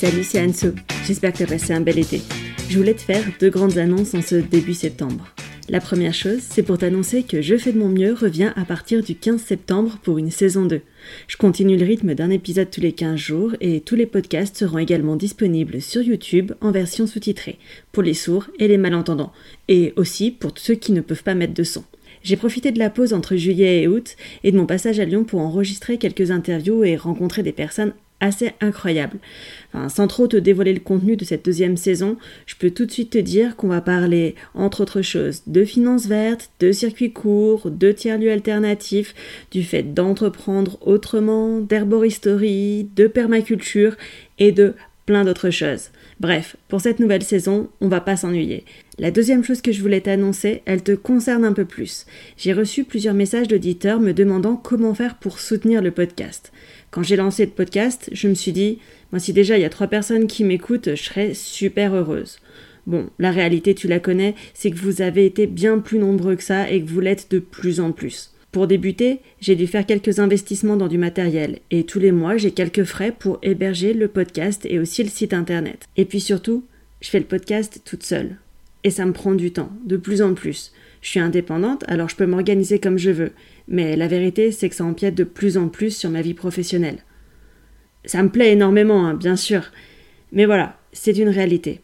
Salut, c'est Anso. J'espère que tu as passé un bel été. Je voulais te faire deux grandes annonces en ce début septembre. La première chose, c'est pour t'annoncer que Je fais de mon mieux revient à partir du 15 septembre pour une saison 2. Je continue le rythme d'un épisode tous les 15 jours et tous les podcasts seront également disponibles sur YouTube en version sous-titrée, pour les sourds et les malentendants, et aussi pour ceux qui ne peuvent pas mettre de son. J'ai profité de la pause entre juillet et août et de mon passage à Lyon pour enregistrer quelques interviews et rencontrer des personnes assez incroyables. sans trop te dévoiler le contenu de cette deuxième saison, je peux tout de suite te dire qu'on va parler, entre autres choses, de finances vertes, de circuits courts, de tiers-lieux alternatifs, du fait d'entreprendre autrement, d'herboristerie, de permaculture et de plein d'autres choses. Bref, pour cette nouvelle saison, on va pas s'ennuyer. La deuxième chose que je voulais t'annoncer, elle te concerne un peu plus. J'ai reçu plusieurs messages d'auditeurs me demandant comment faire pour soutenir le podcast. Quand j'ai lancé le podcast, je me suis dit, moi si déjà il y a trois personnes qui m'écoutent, je serais super heureuse. Bon, la réalité, tu la connais, c'est que vous avez été bien plus nombreux que ça et que vous l'êtes de plus en plus. Pour débuter, j'ai dû faire quelques investissements dans du matériel et tous les mois j'ai quelques frais pour héberger le podcast et aussi le site internet. Et puis surtout, je fais le podcast toute seule. Et ça me prend du temps, de plus en plus. Je suis indépendante, alors je peux m'organiser comme je veux, mais la vérité c'est que ça empiète de plus en plus sur ma vie professionnelle. Ça me plaît énormément, hein, bien sûr, mais voilà, c'est une réalité.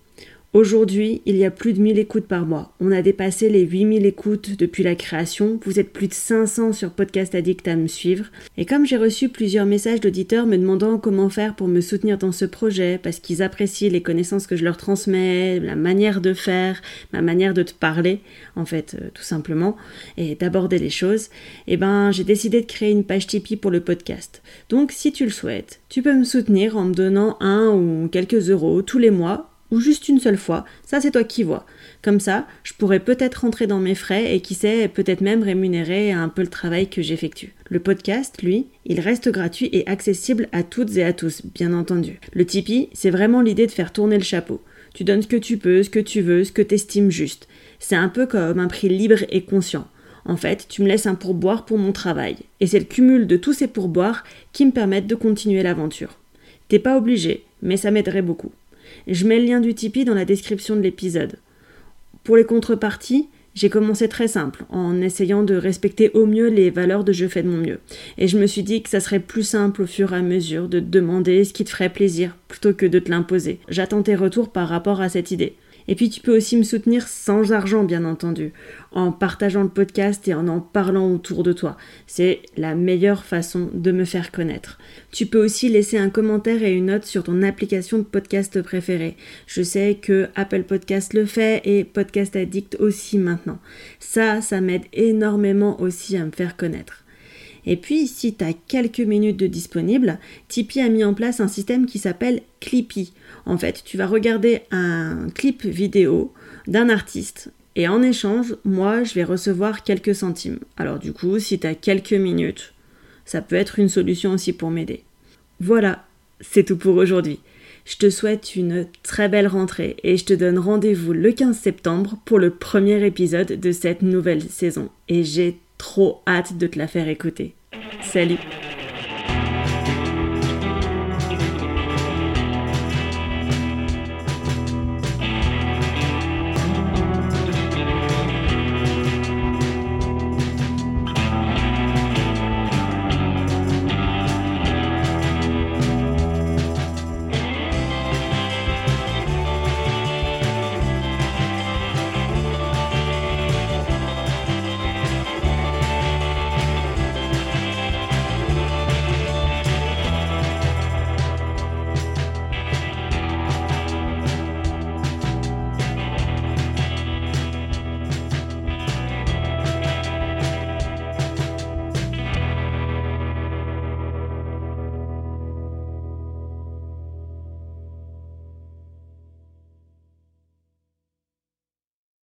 Aujourd'hui, il y a plus de 1000 écoutes par mois. On a dépassé les 8000 écoutes depuis la création. Vous êtes plus de 500 sur Podcast Addict à me suivre. Et comme j'ai reçu plusieurs messages d'auditeurs me demandant comment faire pour me soutenir dans ce projet, parce qu'ils apprécient les connaissances que je leur transmets, la manière de faire, ma manière de te parler, en fait, euh, tout simplement, et d'aborder les choses, eh ben, j'ai décidé de créer une page Tipeee pour le podcast. Donc, si tu le souhaites, tu peux me soutenir en me donnant un ou quelques euros tous les mois ou juste une seule fois, ça c'est toi qui vois. Comme ça, je pourrais peut-être rentrer dans mes frais et qui sait, peut-être même rémunérer un peu le travail que j'effectue. Le podcast, lui, il reste gratuit et accessible à toutes et à tous, bien entendu. Le Tipeee, c'est vraiment l'idée de faire tourner le chapeau. Tu donnes ce que tu peux, ce que tu veux, ce que t'estimes juste. C'est un peu comme un prix libre et conscient. En fait, tu me laisses un pourboire pour mon travail. Et c'est le cumul de tous ces pourboires qui me permettent de continuer l'aventure. T'es pas obligé, mais ça m'aiderait beaucoup. Je mets le lien du Tipeee dans la description de l'épisode. Pour les contreparties, j'ai commencé très simple, en essayant de respecter au mieux les valeurs de je fais de mon mieux. Et je me suis dit que ça serait plus simple au fur et à mesure de te demander ce qui te ferait plaisir, plutôt que de te l'imposer. J'attends tes retours par rapport à cette idée. Et puis tu peux aussi me soutenir sans argent, bien entendu, en partageant le podcast et en en parlant autour de toi. C'est la meilleure façon de me faire connaître. Tu peux aussi laisser un commentaire et une note sur ton application de podcast préférée. Je sais que Apple Podcast le fait et Podcast Addict aussi maintenant. Ça, ça m'aide énormément aussi à me faire connaître. Et puis, si tu as quelques minutes de disponible, Tipeee a mis en place un système qui s'appelle Clippy. En fait, tu vas regarder un clip vidéo d'un artiste et en échange, moi, je vais recevoir quelques centimes. Alors du coup, si tu as quelques minutes, ça peut être une solution aussi pour m'aider. Voilà, c'est tout pour aujourd'hui. Je te souhaite une très belle rentrée et je te donne rendez-vous le 15 septembre pour le premier épisode de cette nouvelle saison. Et j'ai trop hâte de te la faire écouter. Salut